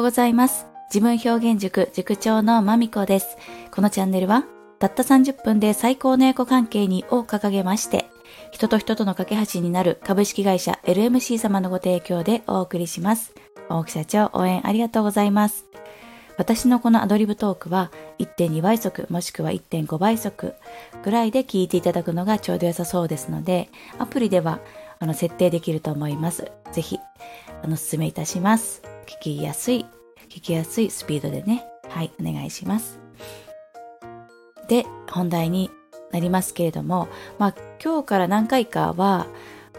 ようございます。自分表現塾塾長のまみこです。このチャンネルは、たった30分で最高のエコ関係にを掲げまして、人と人との架け橋になる株式会社 LMC 様のご提供でお送りします。大木社長応援ありがとうございます。私のこのアドリブトークは1.2倍速もしくは1.5倍速ぐらいで聞いていただくのがちょうど良さそうですので、アプリではあの設定できると思います。ぜひ、あの、お勧めいたします。聞きやすい、聞きやすいスピードでね、はい、お願いします。で、本題になりますけれども、まあ、今日から何回かは、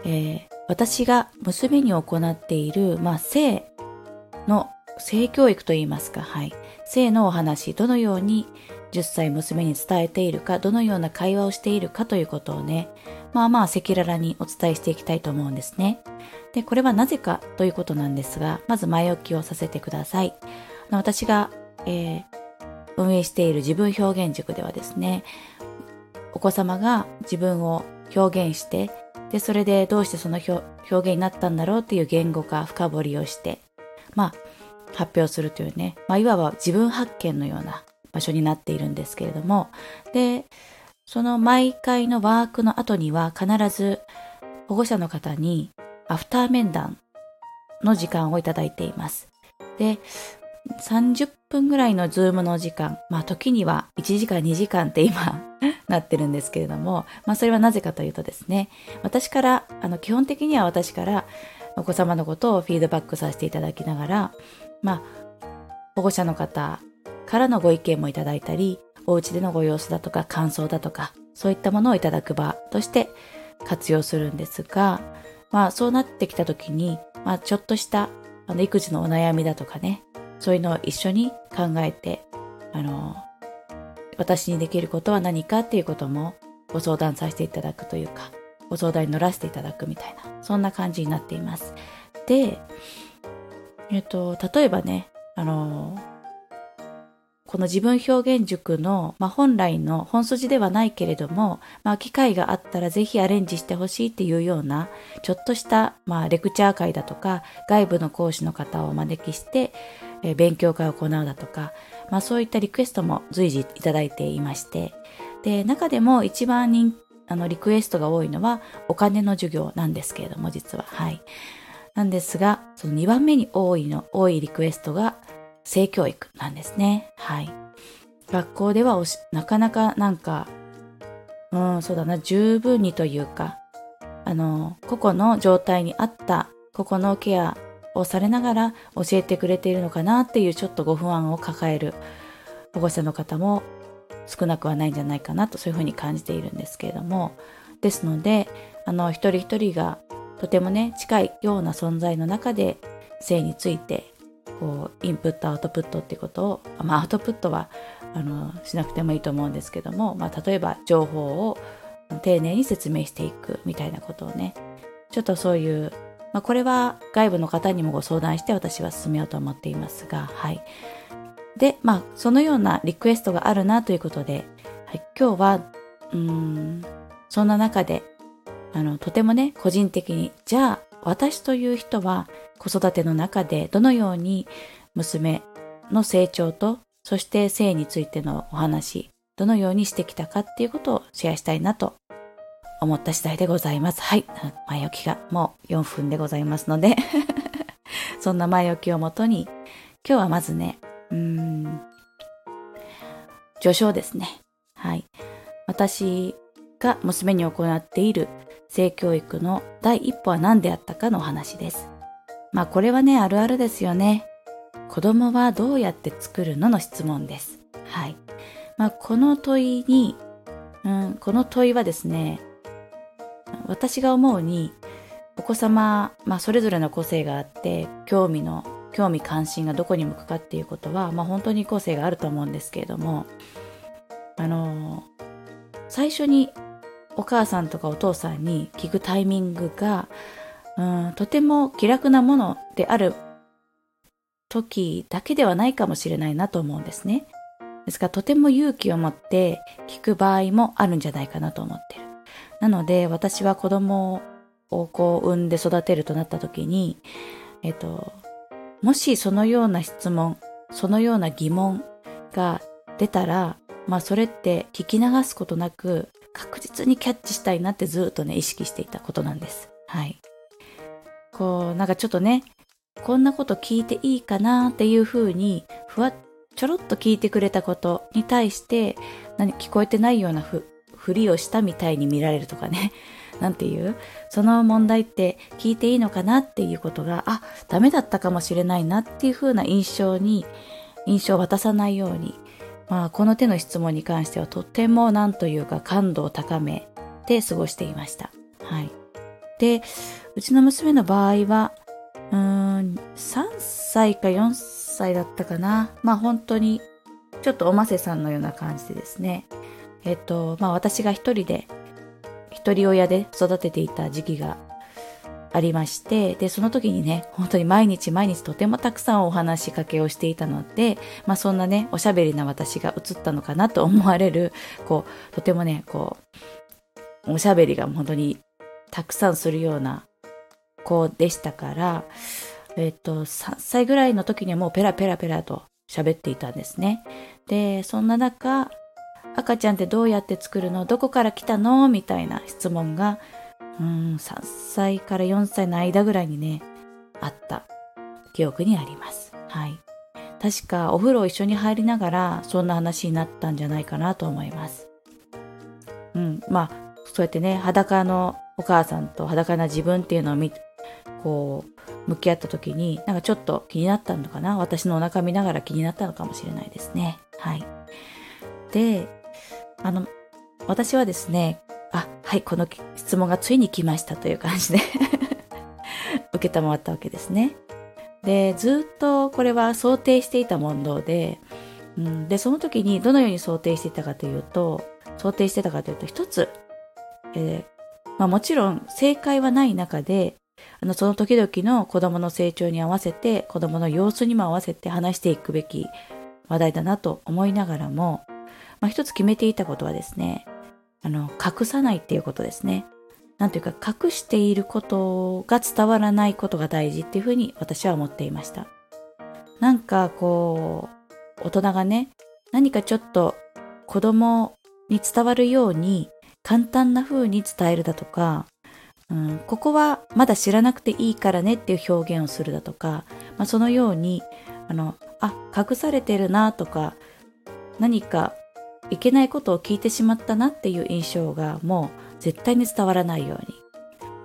えー、私が娘に行っている、まあ、性の、性教育といいますか、はい。性のお話、どのように10歳娘に伝えているか、どのような会話をしているかということをね、まあまあ赤裸々にお伝えしていきたいと思うんですね。で、これはなぜかということなんですが、まず前置きをさせてください。私が、えー、運営している自分表現塾ではですね、お子様が自分を表現して、で、それでどうしてその表現になったんだろうっていう言語化、深掘りをして、まあ、発表するというね、まあ、いわば自分発見のような場所になっているんですけれども、で、その毎回のワークの後には必ず保護者の方にアフター面談の時間をいただいています。で、30分ぐらいの Zoom の時間、まあ時には1時間2時間って今なってるんですけれども、まあそれはなぜかというとですね、私から、あの基本的には私からお子様のことをフィードバックさせていただきながら、まあ保護者の方からのご意見もいただいたり、お家でのご様子だとか感想だとか、そういったものをいただく場として活用するんですが、まあそうなってきた時に、まあちょっとしたあの育児のお悩みだとかね、そういうのを一緒に考えて、あの、私にできることは何かっていうこともご相談させていただくというか、ご相談に乗らせていただくみたいな、そんな感じになっています。で、えっと、例えばね、あの、この自分表現塾の、まあ、本来の本筋ではないけれども、まあ、機会があったらぜひアレンジしてほしいっていうような、ちょっとした、まあ、レクチャー会だとか、外部の講師の方をお招きして、え勉強会を行うだとか、まあ、そういったリクエストも随時いただいていまして、で、中でも一番人あの、リクエストが多いのは、お金の授業なんですけれども、実は。はい。なんですが、その2番目に多いの、多いリクエストが、性教育なんですね。はい。学校ではなかなかなんか、うん、そうだな、十分にというか、あの、個々の状態に合った個々のケアをされながら教えてくれているのかなっていうちょっとご不安を抱える保護者の方も少なくはないんじゃないかなとそういうふうに感じているんですけれども、ですので、あの、一人一人がとてもね、近いような存在の中で性についてこうインプットアウトプットっていうことを、まあ、アウトプットはあのしなくてもいいと思うんですけども、まあ、例えば情報を丁寧に説明していくみたいなことをねちょっとそういう、まあ、これは外部の方にもご相談して私は進めようと思っていますがはい。でまあそのようなリクエストがあるなということで、はい、今日はうんそんな中であのとてもね個人的にじゃあ私という人は子育ての中でどのように娘の成長とそして性についてのお話どのようにしてきたかっていうことをシェアしたいなと思った次第でございます。はい。前置きがもう4分でございますので そんな前置きをもとに今日はまずね、うーん、序章ですね。はい。私が娘に行っている性教育の第一歩は何であったかのお話です。まあこれはね、あるあるですよね。子供はどうやって作るのの質問です。はい。まあこの問いに、うん、この問いはですね、私が思うに、お子様、まあそれぞれの個性があって、興味の、興味関心がどこに向くかっていうことは、まあ本当に個性があると思うんですけれども、あの、最初にお母さんとかお父さんに聞くタイミングが、うんとても気楽なものである時だけではないかもしれないなと思うんですね。ですからとても勇気を持って聞く場合もあるんじゃないかなと思ってる。なので私は子供をこう産んで育てるとなった時に、えっと、もしそのような質問、そのような疑問が出たら、まあそれって聞き流すことなく確実にキャッチしたいなってずっとね、意識していたことなんです。はい。こう、なんかちょっとね、こんなこと聞いていいかなっていうふうに、ふわっ、ちょろっと聞いてくれたことに対して、何、聞こえてないようなふ、ふりをしたみたいに見られるとかね。なんていうその問題って聞いていいのかなっていうことが、あ、ダメだったかもしれないなっていうふうな印象に、印象を渡さないように、まあ、この手の質問に関してはとってもなんというか感度を高めて過ごしていました。はい。で、うちの娘の場合は、うーん、3歳か4歳だったかな。まあ本当に、ちょっとおませさんのような感じでですね。えっと、まあ私が一人で、一人親で育てていた時期がありまして、で、その時にね、本当に毎日毎日とてもたくさんお話しかけをしていたので、まあそんなね、おしゃべりな私が映ったのかなと思われる、こう、とてもね、こう、おしゃべりが本当にたくさんするような子でしたから、えっと、3歳ぐらいの時にはもうペラペラペラと喋っていたんですね。で、そんな中、赤ちゃんってどうやって作るの？どこから来たの？みたいな質問が、うん、3歳から4歳の間ぐらいにね、あった記憶にあります。はい。確かお風呂一緒に入りながらそんな話になったんじゃないかなと思います。うん、まあ、そうやってね、裸のお母さんと裸な自分っていうのを見こう、向き合った時に、なんかちょっと気になったのかな？私のお腹見ながら気になったのかもしれないですね。はい。で、あの、私はですね、あ、はい、この質問がついに来ましたという感じで 受けたまったわけですね。で、ずっとこれは想定していた問答で、うん、で、その時にどのように想定していたかというと、想定してたかというと、一つ、えー、まあもちろん正解はない中で、あの、その時々の子供の成長に合わせて、子供の様子にも合わせて話していくべき話題だなと思いながらも、まあ、一つ決めていたことはですね、あの、隠さないっていうことですね。なんていうか、隠していることが伝わらないことが大事っていうふうに私は思っていました。なんかこう、大人がね、何かちょっと子供に伝わるように簡単な風に伝えるだとか、うん、ここはまだ知らなくていいからねっていう表現をするだとか、まあ、そのように、あの、あ、隠されてるなとか、何かいけないことを聞いてしまったなっていう印象がもう絶対に伝わらないように、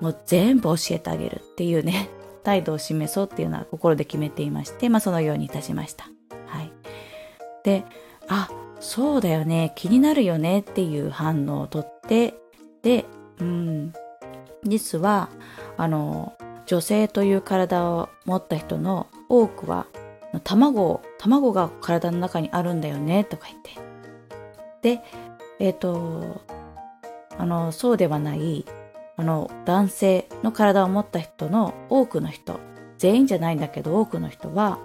もう全部教えてあげるっていうね、態度を示そうっていうのは心で決めていまして、まあそのようにいたしました。はい。で、あ、そうだよね、気になるよねっていう反応をとってて、で、うん、実は、あの、女性という体を持った人の多くは、卵、卵が体の中にあるんだよね、とか言って。で、えっ、ー、と、あの、そうではない、あの、男性の体を持った人の多くの人、全員じゃないんだけど多くの人は、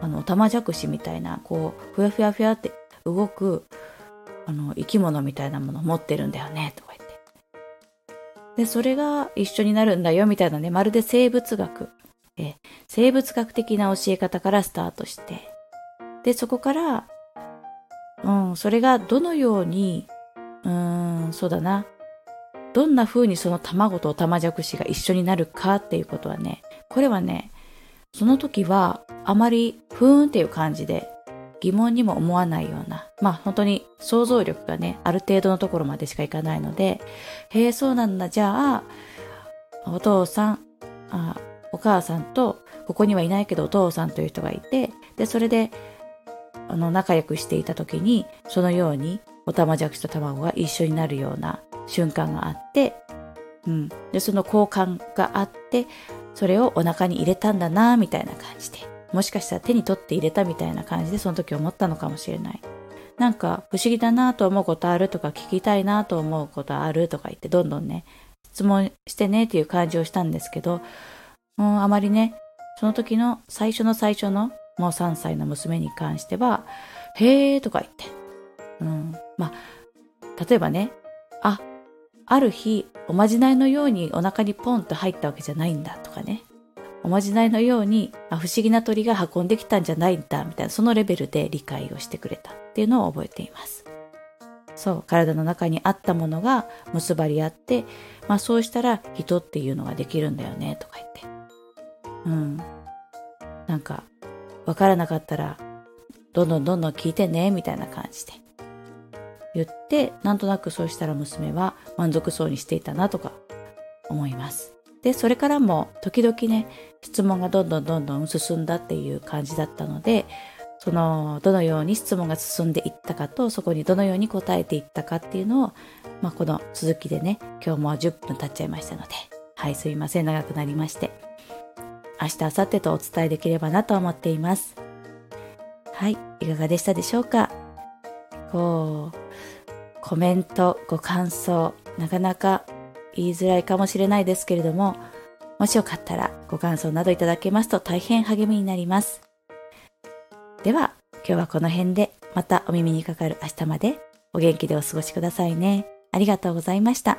あの、玉じゃくしみたいな、こう、ふやふやふやって動く、あの、生き物みたいなもの持ってるんだよね、とか言って。で、それが一緒になるんだよ、みたいなね、まるで生物学、え生物学的な教え方からスタートして、で、そこから、うん、それがどのように、うーん、そうだな。どんな風にその卵とオタマジャクシが一緒になるかっていうことはね、これはね、その時はあまりふーんっていう感じで疑問にも思わないような、まあ本当に想像力がね、ある程度のところまでしかいかないので、へえ、そうなんだ、じゃあ、お父さん、あお母さんと、ここにはいないけどお父さんという人がいて、で、それで、あの、仲良くしていた時に、そのように、おたまじゃくしと卵が一緒になるような瞬間があって、うん。で、その交換があって、それをお腹に入れたんだな、みたいな感じで。もしかしたら手に取って入れたみたいな感じでその時思ったのかもしれない。なんか不思議だなと思うことあるとか聞きたいなと思うことあるとか言ってどんどんね、質問してねっていう感じをしたんですけど、うん、あまりね、その時の最初の最初のもう3歳の娘に関しては、へーとか言って。うん。まあ、例えばね、あ、ある日、おまじないのようにお腹にポンと入ったわけじゃないんだとかね。おまじないのようにあ不思議な鳥が運んできたんじゃないんだみたいなそのレベルで理解をしてくれたっていうのを覚えています。そう体の中にあったものが結ばり合って、まあ、そうしたら人っていうのができるんだよねとか言って。うん。なんかわからなかったらどんどんどんどん聞いてねみたいな感じで。言ってなんとなくそうしたら娘は満足そうにしていたなとか思います。でそれからも時々ね質問がどんどんどんどん進んだっていう感じだったのでそのどのように質問が進んでいったかとそこにどのように答えていったかっていうのを、まあ、この続きでね今日も10分経っちゃいましたのではいすいません。長くなりまして。明日明後日とお伝えできればなと思っています。はいいかがでしたでしょうか？こうコメントご感想なかなか言いづらいかもしれないですけれどももしよかったらご感想などいただけますと大変励みになりますでは、今日はこの辺でまたお耳にかかる明日までお元気でお過ごしくださいね。ありがとうございました。